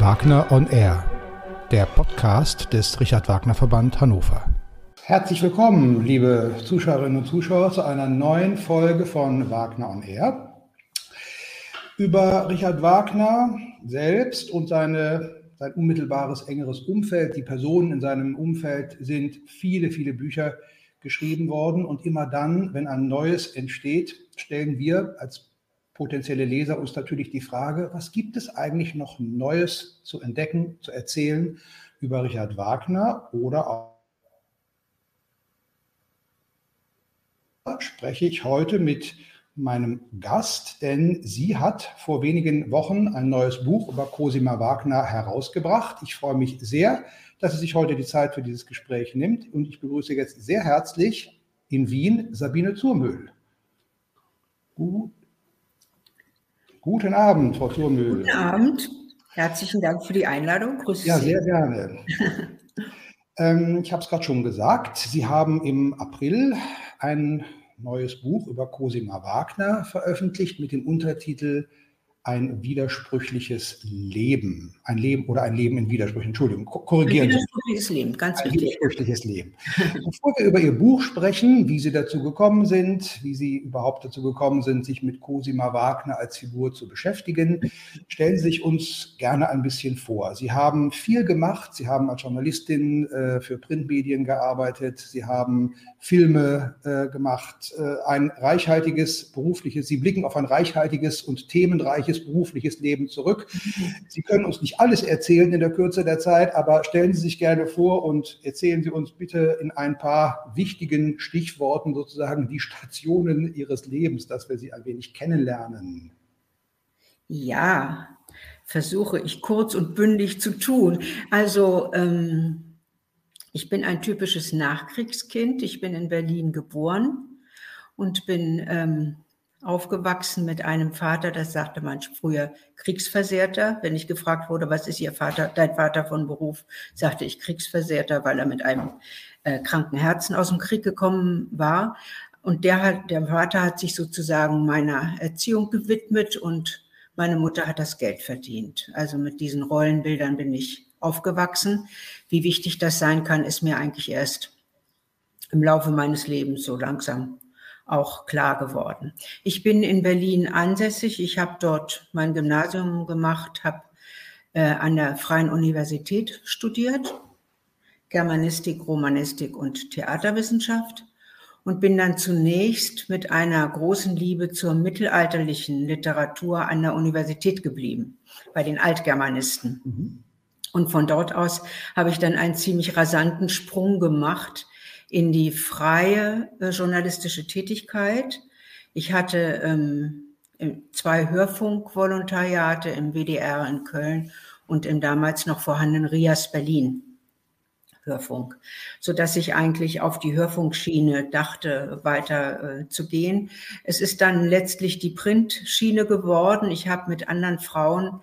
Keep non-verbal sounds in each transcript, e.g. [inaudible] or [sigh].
Wagner on Air, der Podcast des Richard Wagner Verband Hannover. Herzlich willkommen, liebe Zuschauerinnen und Zuschauer, zu einer neuen Folge von Wagner on Air. Über Richard Wagner selbst und seine, sein unmittelbares, engeres Umfeld, die Personen in seinem Umfeld sind viele, viele Bücher geschrieben worden. Und immer dann, wenn ein neues entsteht, stellen wir als potenzielle Leser uns natürlich die Frage, was gibt es eigentlich noch Neues zu entdecken, zu erzählen über Richard Wagner oder auch spreche ich heute mit meinem Gast, denn sie hat vor wenigen Wochen ein neues Buch über Cosima Wagner herausgebracht. Ich freue mich sehr, dass sie sich heute die Zeit für dieses Gespräch nimmt und ich begrüße jetzt sehr herzlich in Wien Sabine Zurmühl. Gut. Guten Abend, Frau Thurmühl. Guten Abend. Herzlichen Dank für die Einladung. Grüße ja, sehr gerne. [laughs] ähm, ich habe es gerade schon gesagt. Sie haben im April ein neues Buch über Cosima Wagner veröffentlicht mit dem Untertitel ein widersprüchliches Leben. Ein Leben oder ein Leben in Widersprüchen. Entschuldigung, korrigieren Sie. Ein widersprüchliches Leben, ganz ein wichtig. widersprüchliches Leben. Bevor wir über Ihr Buch sprechen, wie Sie dazu gekommen sind, wie Sie überhaupt dazu gekommen sind, sich mit Cosima Wagner als Figur zu beschäftigen, stellen Sie sich uns gerne ein bisschen vor. Sie haben viel gemacht. Sie haben als Journalistin äh, für Printmedien gearbeitet. Sie haben Filme äh, gemacht. Äh, ein reichhaltiges berufliches, Sie blicken auf ein reichhaltiges und themenreiches erfolgreiches berufliches Leben zurück. Sie können uns nicht alles erzählen in der Kürze der Zeit, aber stellen Sie sich gerne vor und erzählen Sie uns bitte in ein paar wichtigen Stichworten sozusagen die Stationen Ihres Lebens, dass wir Sie ein wenig kennenlernen. Ja, versuche ich kurz und bündig zu tun. Also ähm, ich bin ein typisches Nachkriegskind. Ich bin in Berlin geboren und bin ähm, aufgewachsen mit einem Vater, das sagte man früher Kriegsversehrter. Wenn ich gefragt wurde, was ist Ihr Vater, dein Vater von Beruf, sagte ich Kriegsversehrter, weil er mit einem äh, kranken Herzen aus dem Krieg gekommen war. Und der hat, der Vater hat sich sozusagen meiner Erziehung gewidmet und meine Mutter hat das Geld verdient. Also mit diesen Rollenbildern bin ich aufgewachsen. Wie wichtig das sein kann, ist mir eigentlich erst im Laufe meines Lebens so langsam auch klar geworden. Ich bin in Berlin ansässig. Ich habe dort mein Gymnasium gemacht, habe äh, an der Freien Universität studiert, Germanistik, Romanistik und Theaterwissenschaft und bin dann zunächst mit einer großen Liebe zur mittelalterlichen Literatur an der Universität geblieben, bei den Altgermanisten. Mhm. Und von dort aus habe ich dann einen ziemlich rasanten Sprung gemacht in die freie äh, journalistische Tätigkeit. Ich hatte ähm, zwei Hörfunkvolontariate im WDR in Köln und im damals noch vorhandenen RIAS Berlin. Hörfunk, so dass ich eigentlich auf die Hörfunkschiene dachte, weiter äh, zu gehen. Es ist dann letztlich die Printschiene geworden. Ich habe mit anderen Frauen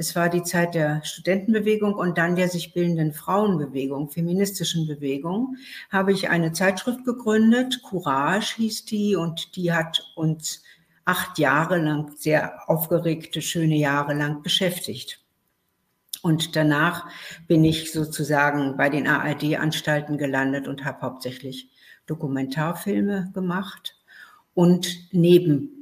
es war die Zeit der Studentenbewegung und dann der sich bildenden Frauenbewegung, feministischen Bewegung, habe ich eine Zeitschrift gegründet, Courage hieß die, und die hat uns acht Jahre lang, sehr aufgeregte, schöne Jahre lang beschäftigt. Und danach bin ich sozusagen bei den ARD-Anstalten gelandet und habe hauptsächlich Dokumentarfilme gemacht und neben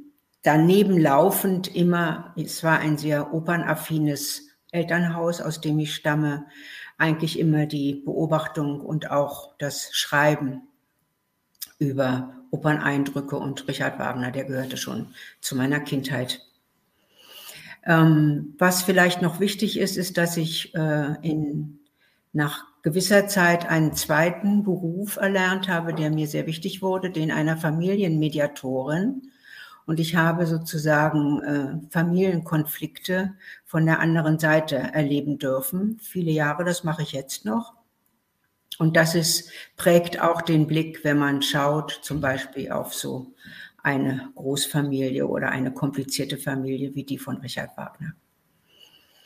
daneben laufend immer, es war ein sehr opernaffines Elternhaus, aus dem ich stamme, eigentlich immer die Beobachtung und auch das Schreiben über Operneindrücke und Richard Wagner, der gehörte schon zu meiner Kindheit. Ähm, was vielleicht noch wichtig ist, ist, dass ich äh, in, nach gewisser Zeit einen zweiten Beruf erlernt habe, der mir sehr wichtig wurde, den einer Familienmediatorin. Und ich habe sozusagen äh, Familienkonflikte von der anderen Seite erleben dürfen. Viele Jahre, das mache ich jetzt noch. Und das ist, prägt auch den Blick, wenn man schaut, zum Beispiel auf so eine Großfamilie oder eine komplizierte Familie wie die von Richard Wagner.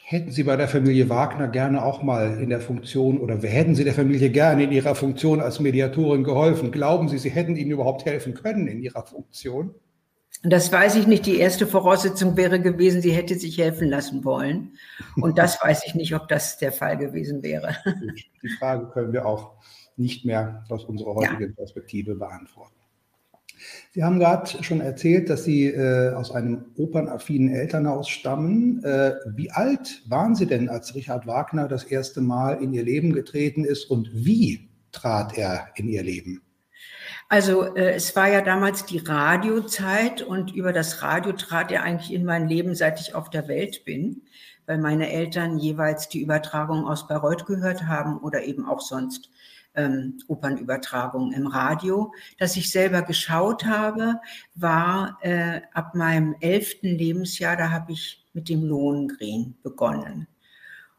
Hätten Sie bei der Familie Wagner gerne auch mal in der Funktion oder hätten Sie der Familie gerne in Ihrer Funktion als Mediatorin geholfen? Glauben Sie, Sie hätten Ihnen überhaupt helfen können in Ihrer Funktion? Das weiß ich nicht. Die erste Voraussetzung wäre gewesen, sie hätte sich helfen lassen wollen. Und das [laughs] weiß ich nicht, ob das der Fall gewesen wäre. Die Frage können wir auch nicht mehr aus unserer heutigen ja. Perspektive beantworten. Sie haben gerade schon erzählt, dass Sie äh, aus einem opernaffinen Elternhaus stammen. Äh, wie alt waren Sie denn, als Richard Wagner das erste Mal in Ihr Leben getreten ist und wie trat er in Ihr Leben? Also äh, es war ja damals die Radiozeit und über das Radio trat er eigentlich in mein Leben, seit ich auf der Welt bin, weil meine Eltern jeweils die Übertragung aus Bayreuth gehört haben oder eben auch sonst ähm, Opernübertragung im Radio. Das ich selber geschaut habe, war äh, ab meinem elften Lebensjahr, da habe ich mit dem Lohengrin begonnen.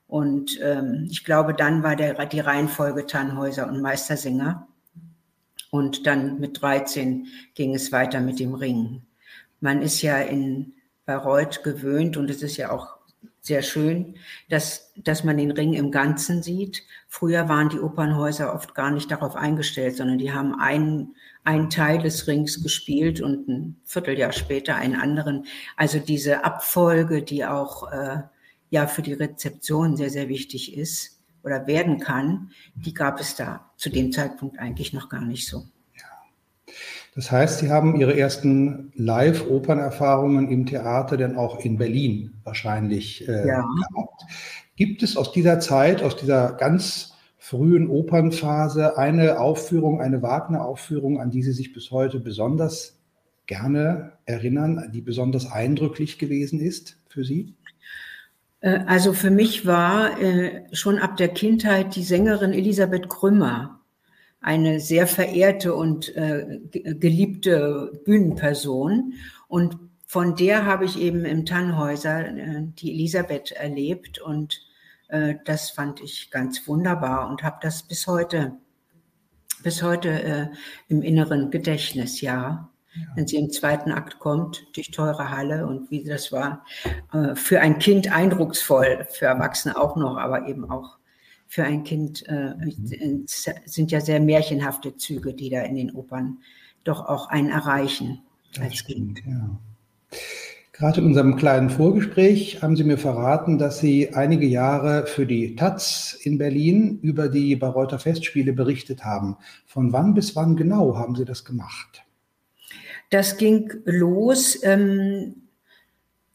Und ähm, ich glaube, dann war der, die Reihenfolge Tannhäuser und Meistersinger. Und dann mit 13 ging es weiter mit dem Ring. Man ist ja in Bayreuth gewöhnt und es ist ja auch sehr schön, dass, dass man den Ring im Ganzen sieht. Früher waren die Opernhäuser oft gar nicht darauf eingestellt, sondern die haben einen, einen Teil des Rings gespielt und ein Vierteljahr später einen anderen. Also diese Abfolge, die auch äh, ja für die Rezeption sehr, sehr wichtig ist oder werden kann, die gab es da zu dem Zeitpunkt eigentlich noch gar nicht so. Das heißt, Sie haben Ihre ersten Live-Opernerfahrungen im Theater denn auch in Berlin wahrscheinlich äh, ja. gehabt. Gibt es aus dieser Zeit, aus dieser ganz frühen Opernphase eine Aufführung, eine Wagner-Aufführung, an die Sie sich bis heute besonders gerne erinnern, die besonders eindrücklich gewesen ist für Sie? Äh, also für mich war äh, schon ab der Kindheit die Sängerin Elisabeth Krümmer eine sehr verehrte und äh, geliebte Bühnenperson. Und von der habe ich eben im Tannhäuser die Elisabeth erlebt und das fand ich ganz wunderbar und habe das bis heute, bis heute im inneren Gedächtnis, ja. Ja. Wenn sie im zweiten Akt kommt, durch teure Halle und wie das war, äh, für ein Kind eindrucksvoll, für Erwachsene auch noch, aber eben auch für ein Kind äh, mhm. sind ja sehr märchenhafte Züge, die da in den Opern doch auch einen erreichen das als stimmt, Kind. Ja. Gerade in unserem kleinen Vorgespräch haben Sie mir verraten, dass Sie einige Jahre für die Taz in Berlin über die Bayreuther Festspiele berichtet haben. Von wann bis wann genau haben Sie das gemacht? Das ging los ähm,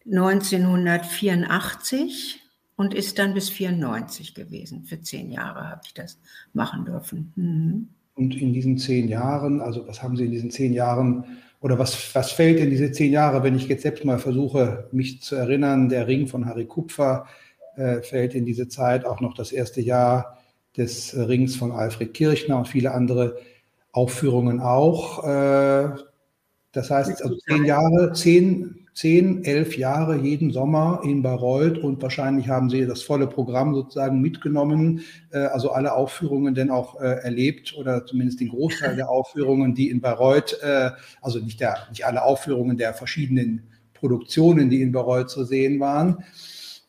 1984 und ist dann bis 94 gewesen. Für zehn Jahre habe ich das machen dürfen. Mhm. Und in diesen zehn Jahren, also was haben Sie in diesen zehn Jahren oder was, was fällt in diese zehn Jahre, wenn ich jetzt selbst mal versuche, mich zu erinnern, der Ring von Harry Kupfer äh, fällt in diese Zeit, auch noch das erste Jahr des Rings von Alfred Kirchner und viele andere Aufführungen auch. Äh, das heißt, also zehn Jahre, zehn zehn, elf Jahre jeden Sommer in Bayreuth und wahrscheinlich haben Sie das volle Programm sozusagen mitgenommen, äh, also alle Aufführungen denn auch äh, erlebt oder zumindest den Großteil der Aufführungen, die in Bayreuth, äh, also nicht, der, nicht alle Aufführungen der verschiedenen Produktionen, die in Bayreuth zu sehen waren.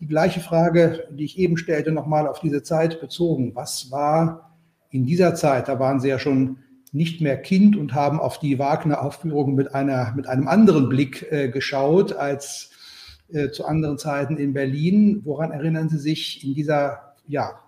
Die gleiche Frage, die ich eben stellte, nochmal auf diese Zeit bezogen. Was war in dieser Zeit, da waren Sie ja schon nicht mehr Kind und haben auf die Wagner-Aufführung mit, mit einem anderen Blick äh, geschaut als äh, zu anderen Zeiten in Berlin. Woran erinnern Sie sich in dieser, ja,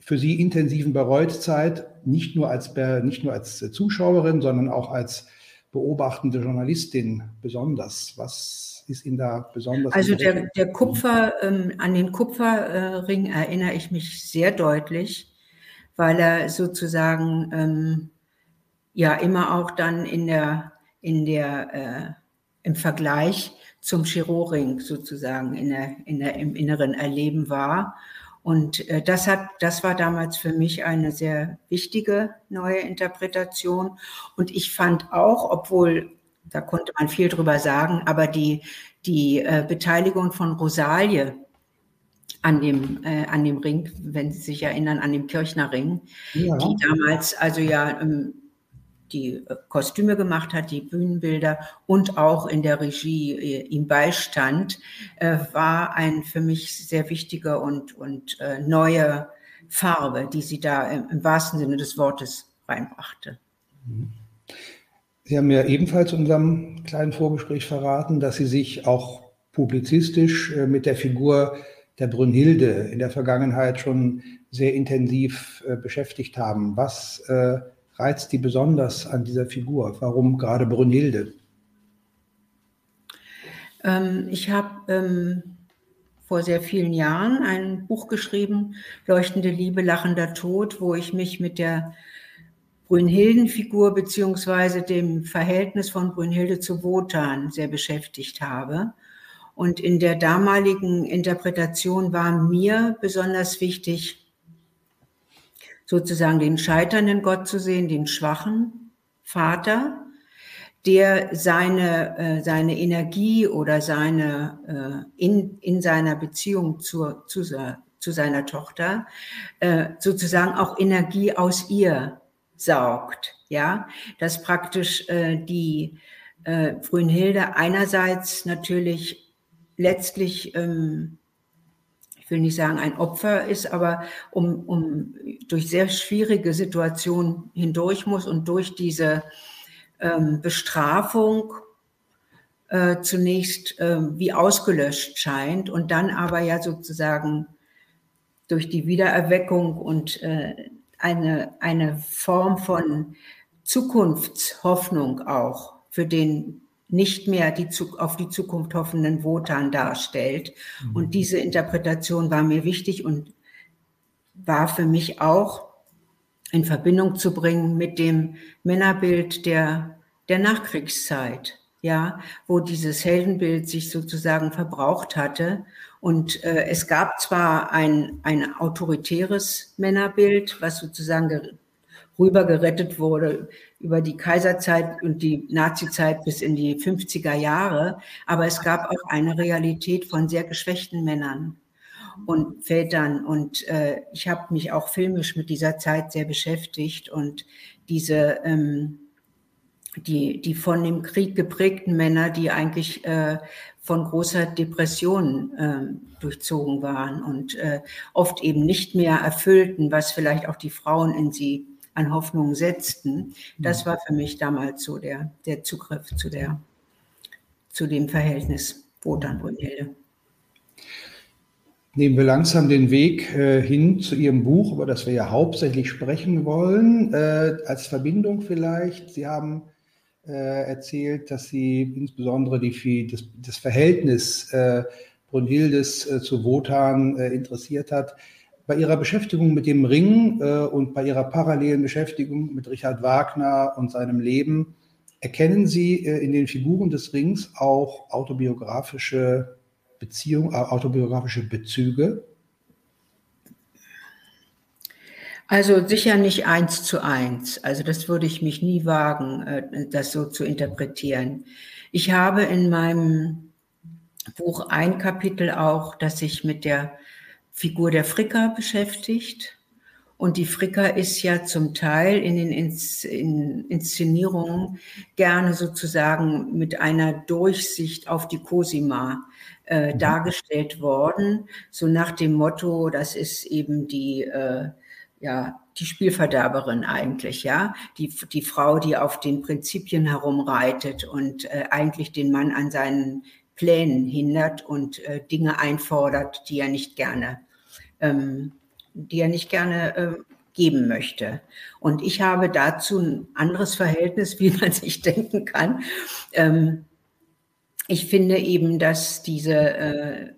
für Sie intensiven Bayreuth-Zeit, nicht nur als, nicht nur als Zuschauerin, sondern auch als beobachtende Journalistin besonders? Was ist Ihnen da besonders? Also der, der Kupfer, ähm, an den Kupferring erinnere ich mich sehr deutlich, weil er sozusagen ähm, ja immer auch dann in der, in der, äh, im Vergleich zum Chiroring sozusagen in der, in der, im inneren Erleben war. Und äh, das hat, das war damals für mich eine sehr wichtige neue Interpretation. Und ich fand auch, obwohl da konnte man viel drüber sagen, aber die, die äh, Beteiligung von Rosalie an dem, äh, an dem Ring, wenn Sie sich erinnern, an dem Kirchner Ring, ja. die damals also ja ähm, die äh, Kostüme gemacht hat, die Bühnenbilder und auch in der Regie äh, ihm beistand, äh, war ein für mich sehr wichtiger und, und neue Farbe, die sie da im, im wahrsten Sinne des Wortes reinbrachte. Sie haben ja ebenfalls in unserem kleinen Vorgespräch verraten, dass Sie sich auch publizistisch mit der Figur der Brünnhilde in der Vergangenheit schon sehr intensiv beschäftigt haben. Was äh, reizt die besonders an dieser Figur? Warum gerade Brünnhilde? Ähm, ich habe ähm, vor sehr vielen Jahren ein Buch geschrieben, Leuchtende Liebe, lachender Tod, wo ich mich mit der Brünnhilden-Figur beziehungsweise dem Verhältnis von Brünnhilde zu Wotan sehr beschäftigt habe. Und in der damaligen Interpretation war mir besonders wichtig, sozusagen den scheiternden Gott zu sehen, den schwachen Vater, der seine, äh, seine Energie oder seine, äh, in, in seiner Beziehung zur, zu, zu seiner Tochter äh, sozusagen auch Energie aus ihr saugt. Ja, dass praktisch äh, die äh, Brünnhilde einerseits natürlich letztlich, ähm, will nicht sagen ein Opfer ist, aber um, um durch sehr schwierige Situationen hindurch muss und durch diese ähm, Bestrafung äh, zunächst äh, wie ausgelöscht scheint und dann aber ja sozusagen durch die Wiedererweckung und äh, eine, eine Form von Zukunftshoffnung auch für den nicht mehr die, auf die Zukunft hoffenden Wotan darstellt. Mhm. Und diese Interpretation war mir wichtig und war für mich auch in Verbindung zu bringen mit dem Männerbild der, der Nachkriegszeit, ja, wo dieses Heldenbild sich sozusagen verbraucht hatte und äh, es gab zwar ein, ein autoritäres Männerbild, was sozusagen rübergerettet wurde über die Kaiserzeit und die Nazizeit bis in die 50er Jahre, aber es gab auch eine Realität von sehr geschwächten Männern und Vätern. Und äh, ich habe mich auch filmisch mit dieser Zeit sehr beschäftigt und diese ähm, die, die von dem Krieg geprägten Männer, die eigentlich äh, von großer Depression äh, durchzogen waren und äh, oft eben nicht mehr erfüllten, was vielleicht auch die Frauen in sie an Hoffnung setzten. Das war für mich damals so der, der Zugriff zu, der, zu dem Verhältnis Wotan-Brunhilde. Nehmen wir langsam den Weg äh, hin zu Ihrem Buch, über das wir ja hauptsächlich sprechen wollen. Äh, als Verbindung vielleicht. Sie haben äh, erzählt, dass sie insbesondere die, das, das Verhältnis äh, Brunhildes äh, zu Wotan äh, interessiert hat. Bei ihrer Beschäftigung mit dem Ring äh, und bei ihrer parallelen Beschäftigung mit Richard Wagner und seinem Leben erkennen Sie äh, in den Figuren des Rings auch autobiografische Beziehungen, autobiografische Bezüge? Also sicher nicht eins zu eins. Also das würde ich mich nie wagen, äh, das so zu interpretieren. Ich habe in meinem Buch ein Kapitel auch, das sich mit der Figur der Fricker beschäftigt. Und die Fricker ist ja zum Teil in den Inszenierungen gerne sozusagen mit einer Durchsicht auf die Cosima äh, mhm. dargestellt worden, so nach dem Motto, das ist eben die äh, ja, die Spielverderberin eigentlich, ja, die, die Frau, die auf den Prinzipien herumreitet und äh, eigentlich den Mann an seinen Plänen hindert und äh, Dinge einfordert, die er nicht gerne, ähm, die er nicht gerne äh, geben möchte. Und ich habe dazu ein anderes Verhältnis, [laughs] wie man sich denken kann. Ähm, ich finde eben, dass diese, äh,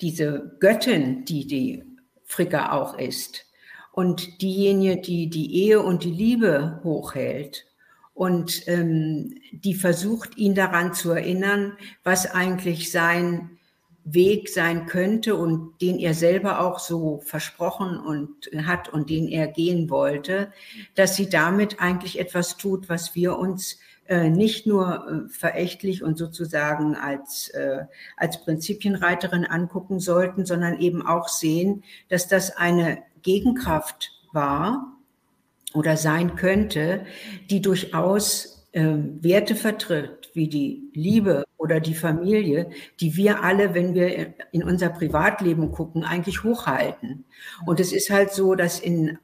diese Göttin, die die Fricker auch ist, und diejenige, die die Ehe und die Liebe hochhält und ähm, die versucht, ihn daran zu erinnern, was eigentlich sein Weg sein könnte und den er selber auch so versprochen und hat und den er gehen wollte, dass sie damit eigentlich etwas tut, was wir uns äh, nicht nur äh, verächtlich und sozusagen als, äh, als Prinzipienreiterin angucken sollten, sondern eben auch sehen, dass das eine Gegenkraft war oder sein könnte, die durchaus äh, Werte vertritt, wie die Liebe oder die Familie, die wir alle, wenn wir in unser Privatleben gucken, eigentlich hochhalten. Und es ist halt so, dass in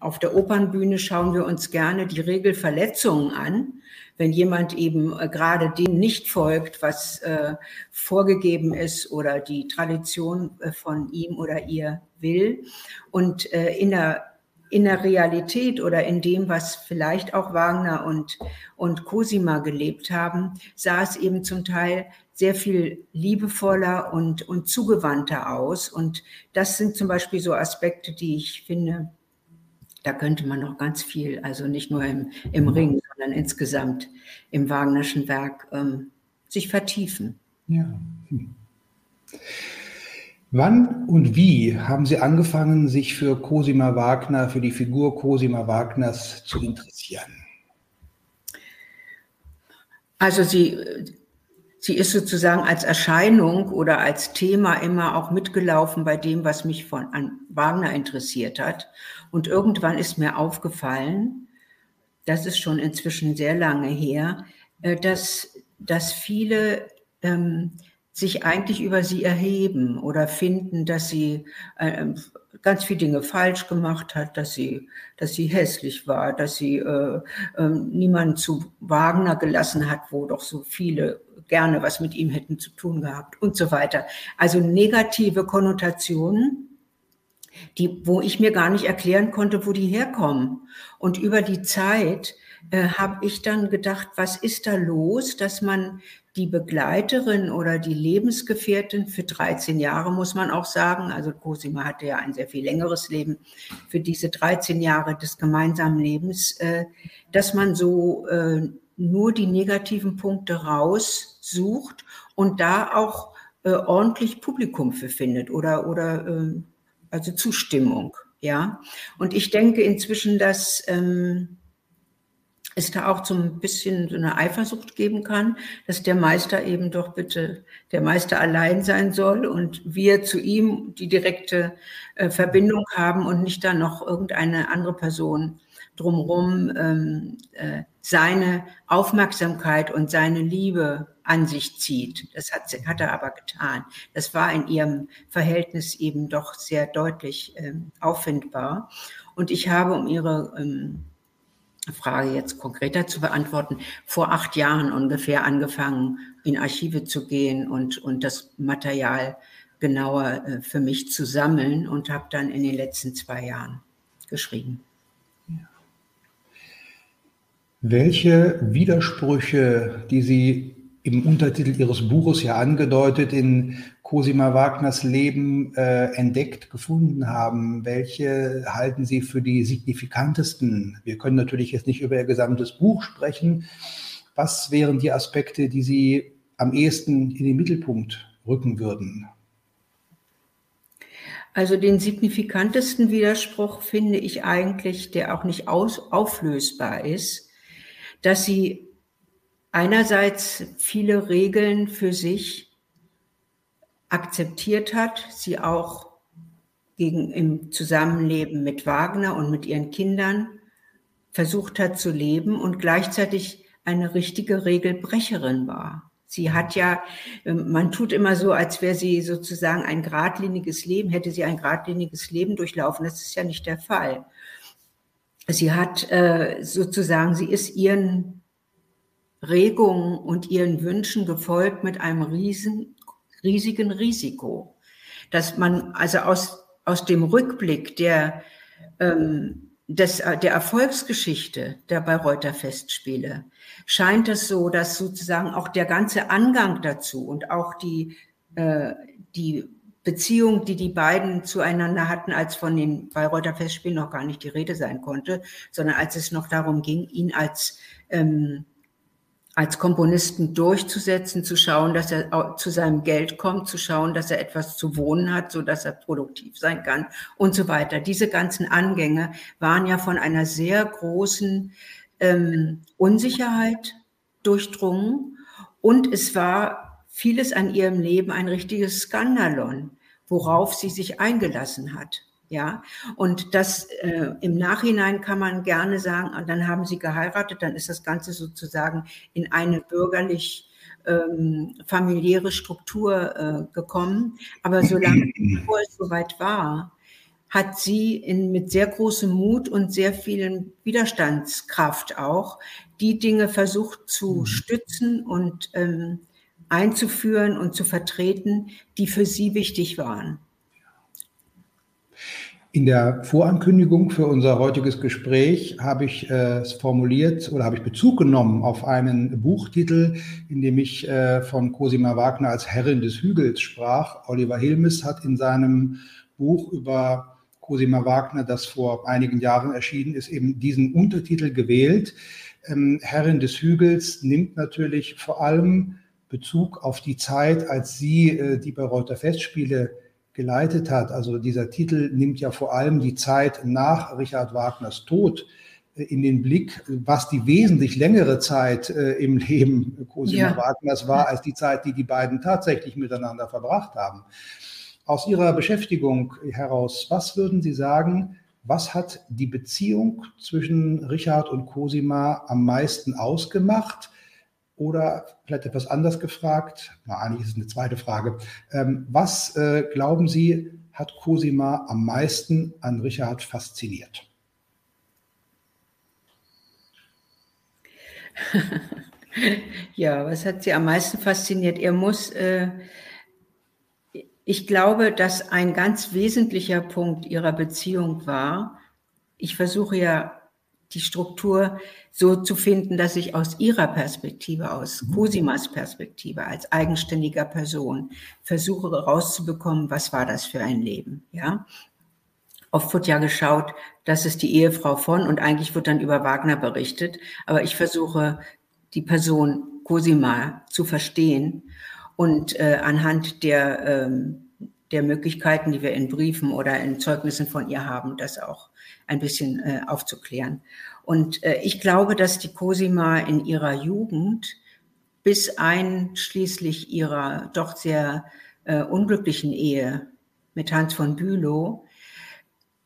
auf der Opernbühne schauen wir uns gerne die Regelverletzungen an, wenn jemand eben äh, gerade dem nicht folgt, was äh, vorgegeben ist oder die Tradition äh, von ihm oder ihr will. Und äh, in der in der Realität oder in dem, was vielleicht auch Wagner und, und Cosima gelebt haben, sah es eben zum Teil sehr viel liebevoller und, und zugewandter aus. Und das sind zum Beispiel so Aspekte, die ich finde, da könnte man noch ganz viel, also nicht nur im, im. Ring, sondern insgesamt im Wagnerschen Werk ähm, sich vertiefen. Ja. Hm. Wann und wie haben Sie angefangen, sich für Cosima Wagner, für die Figur Cosima Wagners zu interessieren? Also sie, sie ist sozusagen als Erscheinung oder als Thema immer auch mitgelaufen bei dem, was mich von an Wagner interessiert hat. Und irgendwann ist mir aufgefallen, das ist schon inzwischen sehr lange her, äh, dass, dass viele ähm, sich eigentlich über sie erheben oder finden, dass sie äh, ganz viele Dinge falsch gemacht hat, dass sie, dass sie hässlich war, dass sie äh, äh, niemanden zu Wagner gelassen hat, wo doch so viele gerne was mit ihm hätten zu tun gehabt und so weiter. Also negative Konnotationen, die, wo ich mir gar nicht erklären konnte, wo die herkommen. Und über die Zeit äh, habe ich dann gedacht, was ist da los, dass man die Begleiterin oder die Lebensgefährtin für 13 Jahre, muss man auch sagen. Also Cosima hatte ja ein sehr viel längeres Leben für diese 13 Jahre des gemeinsamen Lebens, äh, dass man so äh, nur die negativen Punkte raussucht und da auch äh, ordentlich Publikum für findet oder, oder also Zustimmung. Ja, und ich denke inzwischen, dass ähm, es da auch so ein bisschen so eine Eifersucht geben kann, dass der Meister eben doch bitte der Meister allein sein soll und wir zu ihm die direkte äh, Verbindung haben und nicht dann noch irgendeine andere Person drumherum ähm, äh, seine Aufmerksamkeit und seine Liebe an sich zieht. Das hat, hat er aber getan. Das war in ihrem Verhältnis eben doch sehr deutlich ähm, auffindbar. Und ich habe um ihre ähm, Frage jetzt konkreter zu beantworten, vor acht Jahren ungefähr angefangen, in Archive zu gehen und, und das Material genauer äh, für mich zu sammeln und habe dann in den letzten zwei Jahren geschrieben. Welche Widersprüche, die Sie im Untertitel Ihres Buches ja angedeutet in Cosima Wagners Leben äh, entdeckt, gefunden haben. Welche halten Sie für die signifikantesten? Wir können natürlich jetzt nicht über Ihr gesamtes Buch sprechen. Was wären die Aspekte, die Sie am ehesten in den Mittelpunkt rücken würden? Also den signifikantesten Widerspruch finde ich eigentlich, der auch nicht aus, auflösbar ist, dass sie einerseits viele Regeln für sich akzeptiert hat, sie auch gegen, im Zusammenleben mit Wagner und mit ihren Kindern versucht hat zu leben und gleichzeitig eine richtige Regelbrecherin war. Sie hat ja, ähm, man tut immer so, als wäre sie sozusagen ein geradliniges Leben, hätte sie ein geradliniges Leben durchlaufen. Das ist ja nicht der Fall. Sie hat äh, sozusagen, sie ist ihren Regungen und ihren Wünschen gefolgt mit einem riesen, riesigen Risiko. Dass man also aus, aus dem Rückblick der, ähm, des, der Erfolgsgeschichte der Bayreuther Festspiele scheint es so, dass sozusagen auch der ganze Angang dazu und auch die, äh, die Beziehung, die die beiden zueinander hatten, als von den Bayreuther Festspielen noch gar nicht die Rede sein konnte, sondern als es noch darum ging, ihn als ähm, als Komponisten durchzusetzen, zu schauen, dass er zu seinem Geld kommt, zu schauen, dass er etwas zu wohnen hat, so dass er produktiv sein kann und so weiter. Diese ganzen Angänge waren ja von einer sehr großen ähm, Unsicherheit durchdrungen und es war vieles an ihrem Leben ein richtiges Skandalon, worauf sie sich eingelassen hat. Ja, und das äh, im Nachhinein kann man gerne sagen, ah, dann haben sie geheiratet, dann ist das Ganze sozusagen in eine bürgerlich ähm, familiäre Struktur äh, gekommen. Aber solange [clears throat] es soweit war, hat sie in, mit sehr großem Mut und sehr vielen Widerstandskraft auch die Dinge versucht zu mhm. stützen und ähm, einzuführen und zu vertreten, die für sie wichtig waren. In der Vorankündigung für unser heutiges Gespräch habe ich äh, es formuliert oder habe ich Bezug genommen auf einen Buchtitel, in dem ich äh, von Cosima Wagner als Herrin des Hügels sprach. Oliver Hilmes hat in seinem Buch über Cosima Wagner, das vor einigen Jahren erschienen ist, eben diesen Untertitel gewählt. Ähm, Herrin des Hügels nimmt natürlich vor allem Bezug auf die Zeit, als sie äh, die Bayreuther Festspiele geleitet hat. Also dieser Titel nimmt ja vor allem die Zeit nach Richard Wagners Tod äh, in den Blick, was die wesentlich längere Zeit äh, im Leben Cosima ja. Wagners war, als die Zeit, die die beiden tatsächlich miteinander verbracht haben. Aus Ihrer Beschäftigung heraus, was würden Sie sagen, was hat die Beziehung zwischen Richard und Cosima am meisten ausgemacht? Oder vielleicht etwas anders gefragt, na, eigentlich ist es eine zweite Frage. Ähm, was äh, glauben Sie, hat Cosima am meisten an Richard fasziniert? [laughs] ja, was hat sie am meisten fasziniert? Er muss, äh, ich glaube, dass ein ganz wesentlicher Punkt ihrer Beziehung war, ich versuche ja die Struktur so zu finden, dass ich aus ihrer Perspektive, aus mhm. Cosimas Perspektive als eigenständiger Person versuche herauszubekommen, was war das für ein Leben, ja. Oft wird ja geschaut, das ist die Ehefrau von und eigentlich wird dann über Wagner berichtet, aber ich versuche die Person Cosima zu verstehen und äh, anhand der, ähm, der Möglichkeiten, die wir in Briefen oder in Zeugnissen von ihr haben, das auch ein bisschen äh, aufzuklären. Und äh, ich glaube, dass die Cosima in ihrer Jugend bis einschließlich ihrer doch sehr äh, unglücklichen Ehe mit Hans von Bülow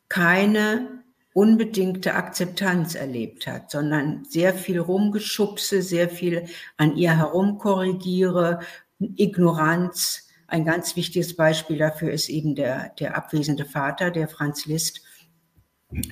keine unbedingte Akzeptanz erlebt hat, sondern sehr viel rumgeschubse, sehr viel an ihr herumkorrigiere, Ignoranz. Ein ganz wichtiges Beispiel dafür ist eben der, der abwesende Vater, der Franz Liszt,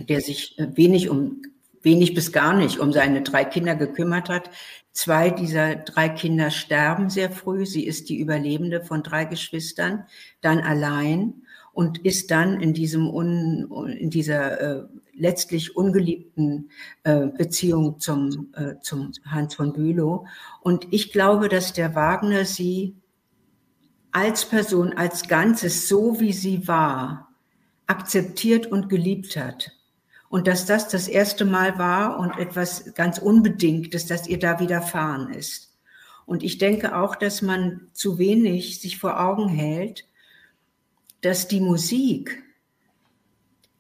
der sich äh, wenig um wenig bis gar nicht um seine drei Kinder gekümmert hat. Zwei dieser drei Kinder sterben sehr früh. Sie ist die Überlebende von drei Geschwistern, dann allein und ist dann in diesem un, in dieser äh, letztlich ungeliebten äh, Beziehung zum äh, zum Hans von Bülow. Und ich glaube, dass der Wagner sie als Person, als Ganzes, so wie sie war, akzeptiert und geliebt hat und dass das das erste Mal war und etwas ganz Unbedingtes, dass ihr da widerfahren ist. Und ich denke auch, dass man zu wenig sich vor Augen hält, dass die Musik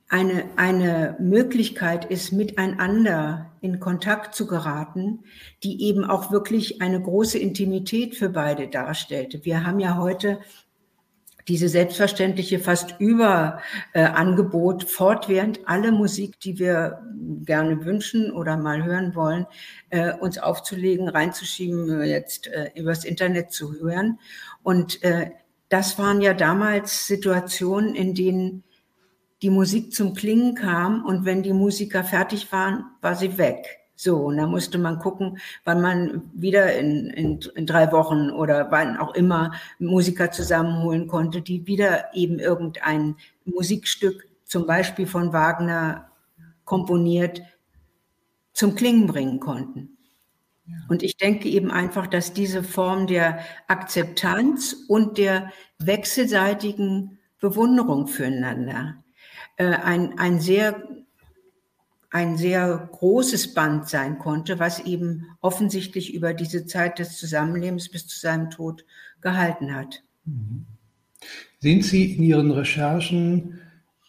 eine, eine Möglichkeit ist, miteinander in Kontakt zu geraten, die eben auch wirklich eine große Intimität für beide darstellte. Wir haben ja heute diese selbstverständliche fast über äh, fortwährend alle Musik, die wir gerne wünschen oder mal hören wollen, äh, uns aufzulegen, reinzuschieben, jetzt äh, übers Internet zu hören. Und äh, das waren ja damals Situationen, in denen die Musik zum Klingen kam und wenn die Musiker fertig waren, war sie weg. So, und da musste man gucken, wann man wieder in, in, in, drei Wochen oder wann auch immer Musiker zusammenholen konnte, die wieder eben irgendein Musikstück, zum Beispiel von Wagner, komponiert, zum Klingen bringen konnten. Ja. Und ich denke eben einfach, dass diese Form der Akzeptanz und der wechselseitigen Bewunderung füreinander äh, ein, ein sehr ein sehr großes Band sein konnte, was eben offensichtlich über diese Zeit des Zusammenlebens bis zu seinem Tod gehalten hat. Mhm. Sind Sie in Ihren Recherchen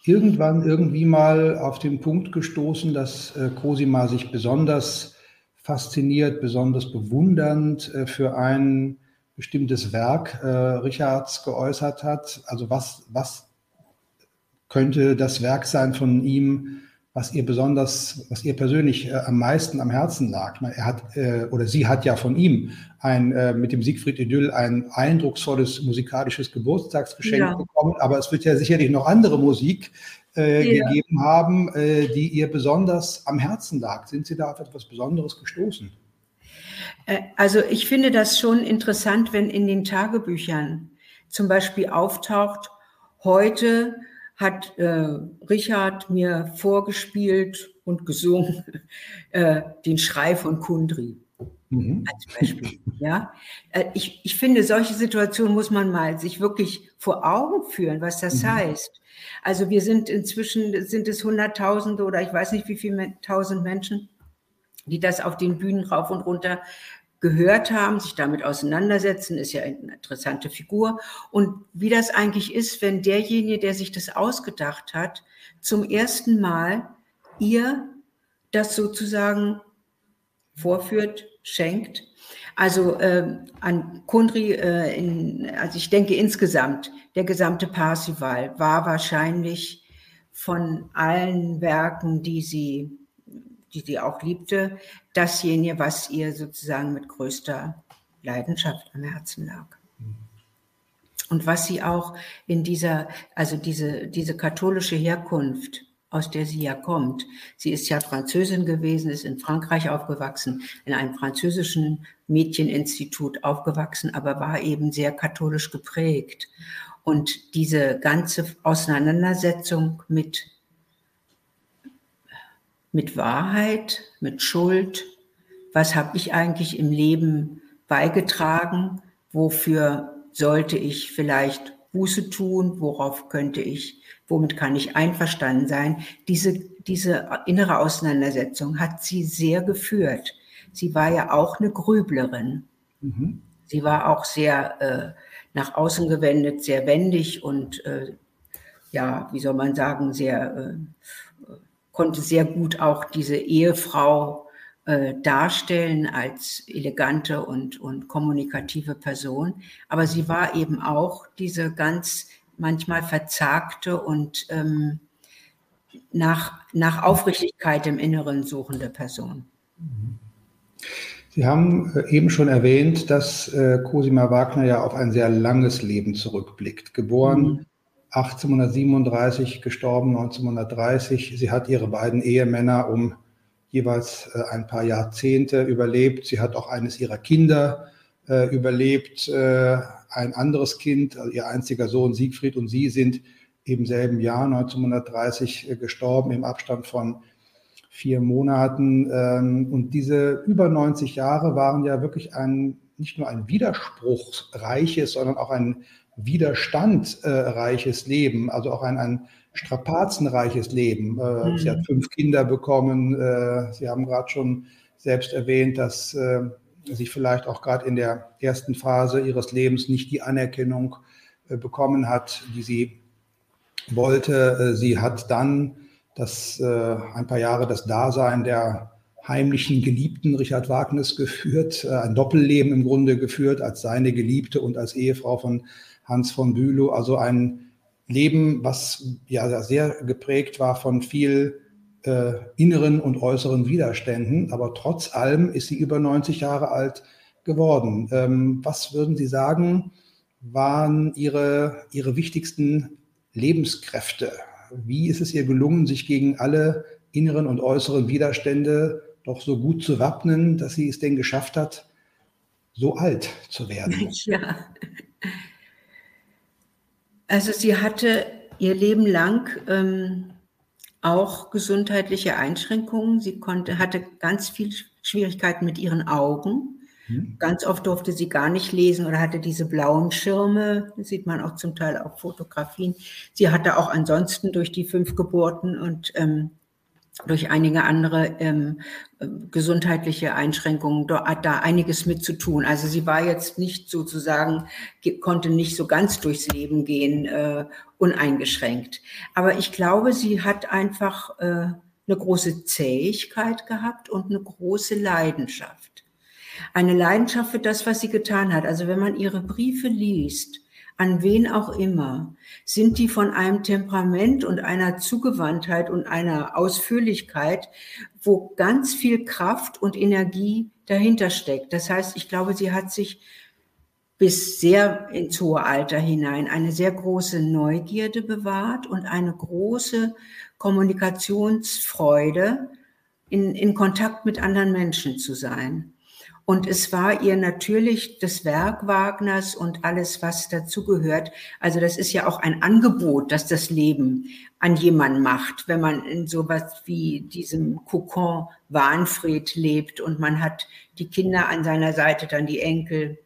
irgendwann irgendwie mal auf den Punkt gestoßen, dass äh, Cosima sich besonders fasziniert, besonders bewundernd äh, für ein bestimmtes Werk äh, Richards geäußert hat? Also was, was könnte das Werk sein von ihm, was ihr besonders, was ihr persönlich äh, am meisten am Herzen lag. Meine, er hat äh, oder sie hat ja von ihm ein äh, mit dem Siegfried Idyll ein eindrucksvolles musikalisches Geburtstagsgeschenk ja. bekommen, aber es wird ja sicherlich noch andere Musik äh, ja. gegeben haben, äh, die ihr besonders am Herzen lag. Sind Sie da auf etwas Besonderes gestoßen? Äh, also ich finde das schon interessant, wenn in den Tagebüchern zum Beispiel auftaucht, heute hat äh, Richard mir vorgespielt und gesungen [laughs] äh, den Schrei von Kundri. Mhm. Als Beispiel. Ja? Äh, ich, ich finde, solche Situationen muss man mal sich wirklich vor Augen führen, was das mhm. heißt. Also wir sind inzwischen, sind es Hunderttausende oder ich weiß nicht wie viele tausend Menschen, die das auf den Bühnen rauf und runter gehört haben, sich damit auseinandersetzen, ist ja eine interessante Figur. Und wie das eigentlich ist, wenn derjenige, der sich das ausgedacht hat, zum ersten Mal ihr das sozusagen vorführt, schenkt. Also äh, an Kundri, äh, in, also ich denke insgesamt, der gesamte Parsival war wahrscheinlich von allen Werken, die sie die sie auch liebte, dasjenige, was ihr sozusagen mit größter Leidenschaft am Herzen lag. Und was sie auch in dieser, also diese, diese katholische Herkunft, aus der sie ja kommt. Sie ist ja Französin gewesen, ist in Frankreich aufgewachsen, in einem französischen Mädcheninstitut aufgewachsen, aber war eben sehr katholisch geprägt. Und diese ganze Auseinandersetzung mit mit Wahrheit, mit Schuld. Was habe ich eigentlich im Leben beigetragen? Wofür sollte ich vielleicht Buße tun? Worauf könnte ich, womit kann ich einverstanden sein? Diese, diese innere Auseinandersetzung hat sie sehr geführt. Sie war ja auch eine Grüblerin. Mhm. Sie war auch sehr äh, nach außen gewendet, sehr wendig und äh, ja, wie soll man sagen, sehr äh, konnte sehr gut auch diese Ehefrau äh, darstellen als elegante und, und kommunikative Person. Aber sie war eben auch diese ganz manchmal verzagte und ähm, nach, nach Aufrichtigkeit im Inneren suchende Person. Sie haben äh, eben schon erwähnt, dass äh, Cosima Wagner ja auf ein sehr langes Leben zurückblickt. Geboren mhm. 1837 gestorben, 1930. Sie hat ihre beiden Ehemänner um jeweils äh, ein paar Jahrzehnte überlebt. Sie hat auch eines ihrer Kinder äh, überlebt. Äh, ein anderes Kind, also ihr einziger Sohn Siegfried und sie sind im selben Jahr 1930 äh, gestorben, im Abstand von vier Monaten. Ähm, und diese über 90 Jahre waren ja wirklich ein, nicht nur ein widerspruchsreiches, sondern auch ein widerstandreiches Leben, also auch ein, ein strapazenreiches Leben. Äh, mhm. Sie hat fünf Kinder bekommen. Äh, Sie haben gerade schon selbst erwähnt, dass äh, sie vielleicht auch gerade in der ersten Phase ihres Lebens nicht die Anerkennung bekommen hat, die sie wollte. Sie hat dann das, ein paar Jahre das Dasein der heimlichen Geliebten Richard Wagners geführt, ein Doppelleben im Grunde geführt als seine Geliebte und als Ehefrau von Hans von Bülow. Also ein Leben, was ja sehr geprägt war von viel äh, inneren und äußeren Widerständen. Aber trotz allem ist sie über 90 Jahre alt geworden. Ähm, was würden Sie sagen, waren Ihre, Ihre wichtigsten Lebenskräfte? Wie ist es ihr gelungen, sich gegen alle inneren und äußeren Widerstände doch so gut zu wappnen, dass sie es denn geschafft hat, so alt zu werden? [laughs] Ja. Also sie hatte ihr Leben lang ähm, auch gesundheitliche Einschränkungen. Sie konnte, hatte ganz viel Schwierigkeiten mit ihren Augen. Mhm. Ganz oft durfte sie gar nicht lesen oder hatte diese blauen Schirme. Das sieht man auch zum Teil auf Fotografien. Sie hatte auch ansonsten durch die fünf Geburten und ähm, durch einige andere ähm, gesundheitliche Einschränkungen da, hat da einiges mit zu tun. Also sie war jetzt nicht sozusagen, konnte nicht so ganz durchs Leben gehen, äh, uneingeschränkt. Aber ich glaube, sie hat einfach äh, eine große Zähigkeit gehabt und eine große Leidenschaft. Eine Leidenschaft für das, was sie getan hat. Also wenn man ihre Briefe liest, an wen auch immer, sind die von einem Temperament und einer Zugewandtheit und einer Ausführlichkeit, wo ganz viel Kraft und Energie dahinter steckt. Das heißt, ich glaube, sie hat sich bis sehr ins hohe Alter hinein eine sehr große Neugierde bewahrt und eine große Kommunikationsfreude, in, in Kontakt mit anderen Menschen zu sein. Und es war ihr natürlich das Werk Wagners und alles, was dazugehört. Also das ist ja auch ein Angebot, das das Leben an jemanden macht, wenn man in sowas wie diesem Kokon Wahnfried lebt und man hat die Kinder an seiner Seite, dann die Enkel.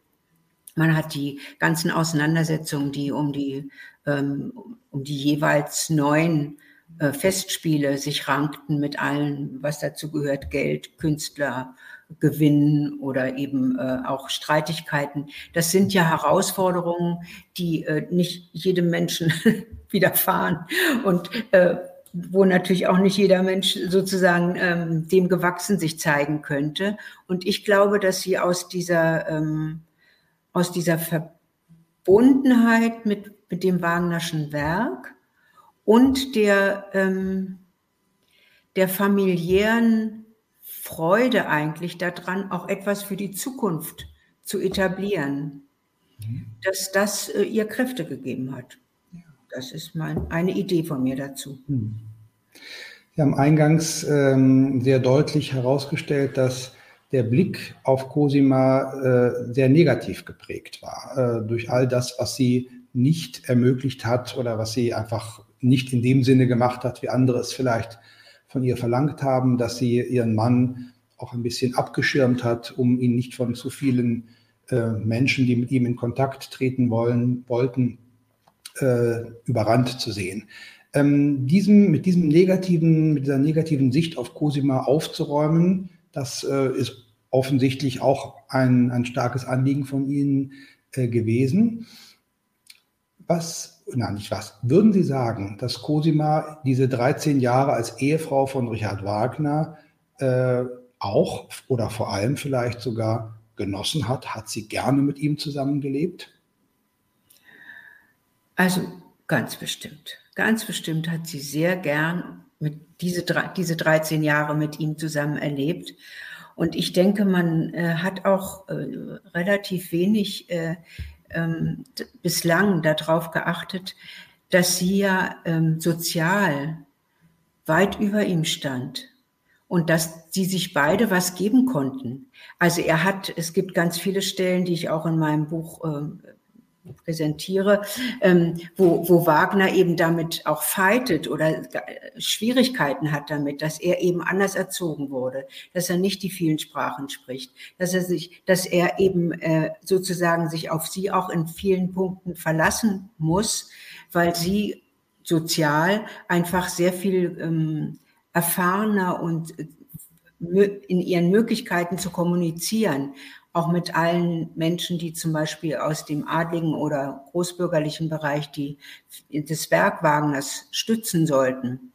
Man hat die ganzen Auseinandersetzungen, die um die, ähm, um die jeweils neuen äh, Festspiele sich rankten mit allen, was dazu gehört, Geld, Künstler, Gewinnen oder eben äh, auch Streitigkeiten. Das sind ja Herausforderungen, die äh, nicht jedem Menschen [laughs] widerfahren und äh, wo natürlich auch nicht jeder Mensch sozusagen ähm, dem gewachsen sich zeigen könnte. Und ich glaube, dass sie aus dieser, ähm, aus dieser Verbundenheit mit, mit dem Wagnerschen Werk und der, ähm, der familiären Freude eigentlich daran, auch etwas für die Zukunft zu etablieren, mhm. dass das äh, ihr Kräfte gegeben hat. Das ist mein, eine Idee von mir dazu. Mhm. Sie haben eingangs ähm, sehr deutlich herausgestellt, dass der Blick auf Cosima äh, sehr negativ geprägt war, äh, durch all das, was sie nicht ermöglicht hat oder was sie einfach nicht in dem Sinne gemacht hat, wie andere es vielleicht von ihr verlangt haben, dass sie ihren Mann auch ein bisschen abgeschirmt hat, um ihn nicht von zu vielen äh, Menschen, die mit ihm in Kontakt treten wollen, wollten, äh, überrannt zu sehen. Ähm, diesem, mit diesem negativen, mit dieser negativen Sicht auf Cosima aufzuräumen, das äh, ist offensichtlich auch ein, ein starkes Anliegen von Ihnen äh, gewesen. Was nein, nicht was. Würden Sie sagen, dass Cosima diese 13 Jahre als Ehefrau von Richard Wagner äh, auch oder vor allem vielleicht sogar genossen hat? Hat sie gerne mit ihm zusammengelebt? Also ganz bestimmt. Ganz bestimmt hat sie sehr gern mit diese, diese 13 Jahre mit ihm zusammen erlebt. Und ich denke, man äh, hat auch äh, relativ wenig äh, ähm, bislang darauf geachtet, dass sie ja ähm, sozial weit über ihm stand und dass sie sich beide was geben konnten. Also er hat, es gibt ganz viele Stellen, die ich auch in meinem Buch äh, präsentiere, ähm, wo, wo Wagner eben damit auch fightet oder Schwierigkeiten hat damit, dass er eben anders erzogen wurde, dass er nicht die vielen Sprachen spricht, dass er sich, dass er eben äh, sozusagen sich auf sie auch in vielen Punkten verlassen muss, weil sie sozial einfach sehr viel ähm, erfahrener und äh, in ihren Möglichkeiten zu kommunizieren auch mit allen Menschen, die zum Beispiel aus dem adligen oder großbürgerlichen Bereich die des Werk Wagners stützen sollten.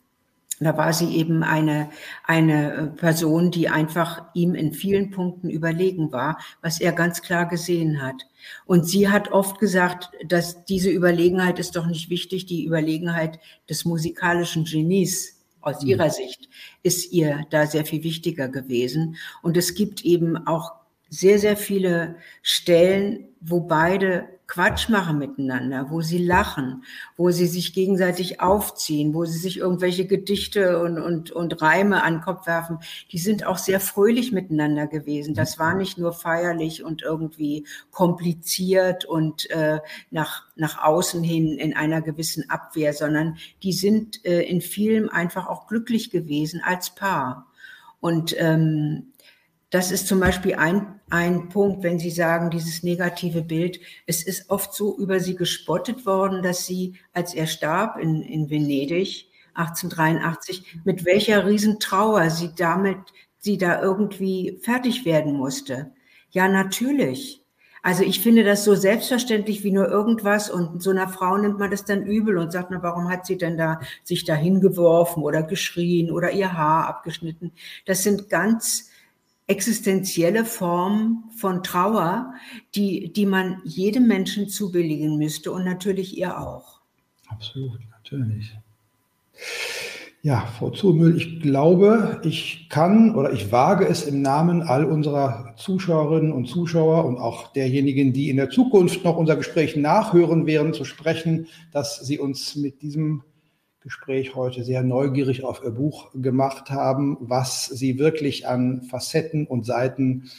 Da war sie eben eine, eine Person, die einfach ihm in vielen Punkten überlegen war, was er ganz klar gesehen hat. Und sie hat oft gesagt, dass diese Überlegenheit ist doch nicht wichtig, die Überlegenheit des musikalischen Genies aus mhm. ihrer Sicht ist ihr da sehr viel wichtiger gewesen. Und es gibt eben auch sehr, sehr viele Stellen, wo beide Quatsch machen miteinander, wo sie lachen, wo sie sich gegenseitig aufziehen, wo sie sich irgendwelche Gedichte und, und, und Reime an den Kopf werfen, die sind auch sehr fröhlich miteinander gewesen. Das war nicht nur feierlich und irgendwie kompliziert und äh, nach, nach außen hin in einer gewissen Abwehr, sondern die sind äh, in vielem einfach auch glücklich gewesen als Paar. Und ähm, das ist zum Beispiel ein, ein Punkt, wenn Sie sagen, dieses negative Bild. Es ist oft so über sie gespottet worden, dass sie, als er starb in, in Venedig 1883, mit welcher Riesentrauer sie damit, sie da irgendwie fertig werden musste. Ja, natürlich. Also ich finde das so selbstverständlich wie nur irgendwas und so einer Frau nimmt man das dann übel und sagt, na, warum hat sie denn da sich da hingeworfen oder geschrien oder ihr Haar abgeschnitten? Das sind ganz existenzielle Form von Trauer, die, die man jedem Menschen zubilligen müsste und natürlich ihr auch. Absolut, natürlich. Ja, Frau Zumüll, ich glaube, ich kann oder ich wage es im Namen all unserer Zuschauerinnen und Zuschauer und auch derjenigen, die in der Zukunft noch unser Gespräch nachhören werden, zu sprechen, dass Sie uns mit diesem Gespräch heute sehr neugierig auf Ihr Buch gemacht haben, was Sie wirklich an Facetten und Seiten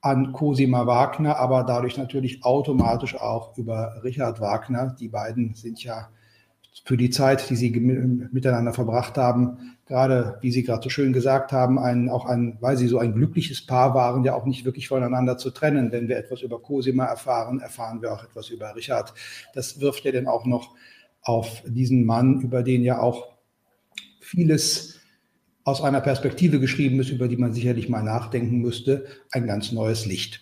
an Cosima Wagner, aber dadurch natürlich automatisch auch über Richard Wagner. Die beiden sind ja für die Zeit, die sie miteinander verbracht haben, gerade, wie Sie gerade so schön gesagt haben, ein, auch ein, weil sie so ein glückliches Paar waren, ja auch nicht wirklich voneinander zu trennen. Wenn wir etwas über Cosima erfahren, erfahren wir auch etwas über Richard. Das wirft ja dann auch noch auf diesen Mann, über den ja auch vieles aus einer Perspektive geschrieben ist, über die man sicherlich mal nachdenken müsste, ein ganz neues Licht.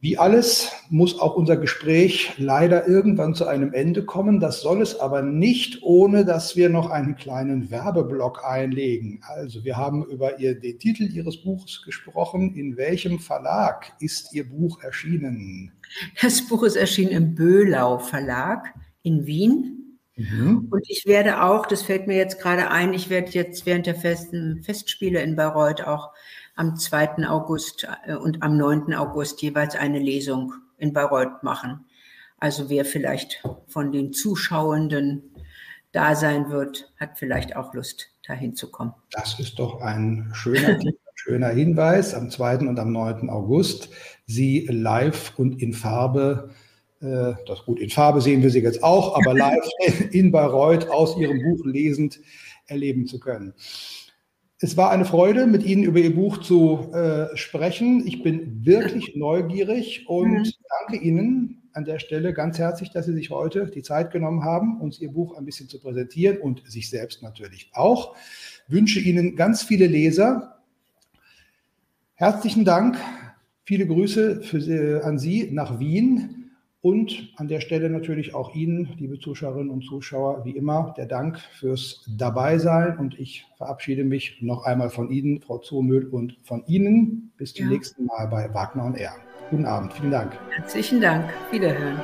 Wie alles muss auch unser Gespräch leider irgendwann zu einem Ende kommen. Das soll es aber nicht, ohne dass wir noch einen kleinen Werbeblock einlegen. Also wir haben über ihr, den Titel Ihres Buches gesprochen. In welchem Verlag ist Ihr Buch erschienen? Das Buch ist erschienen im Böhlau Verlag in Wien. Mhm. Und ich werde auch, das fällt mir jetzt gerade ein, ich werde jetzt während der Festen, Festspiele in Bayreuth auch am 2. August äh, und am 9. August jeweils eine Lesung in Bayreuth machen. Also wer vielleicht von den Zuschauenden da sein wird, hat vielleicht auch Lust, dahin zu kommen. Das ist doch ein schöner, [laughs] schöner Hinweis. Am 2. und am 9. August Sie live und in Farbe, das gut, in Farbe sehen wir Sie jetzt auch, aber live [laughs] in Bayreuth aus Ihrem Buch lesend erleben zu können. Es war eine Freude, mit Ihnen über Ihr Buch zu äh, sprechen. Ich bin wirklich neugierig und danke Ihnen an der Stelle ganz herzlich, dass Sie sich heute die Zeit genommen haben, uns Ihr Buch ein bisschen zu präsentieren und sich selbst natürlich auch. Ich wünsche Ihnen ganz viele Leser. Herzlichen Dank, viele Grüße für, äh, an Sie nach Wien. Und an der Stelle natürlich auch Ihnen, liebe Zuschauerinnen und Zuschauer, wie immer der Dank fürs Dabeisein. Und ich verabschiede mich noch einmal von Ihnen, Frau Zoomüll, und von Ihnen. Bis zum ja. nächsten Mal bei Wagner und R. Guten Abend. Vielen Dank. Herzlichen Dank. Wiederhören.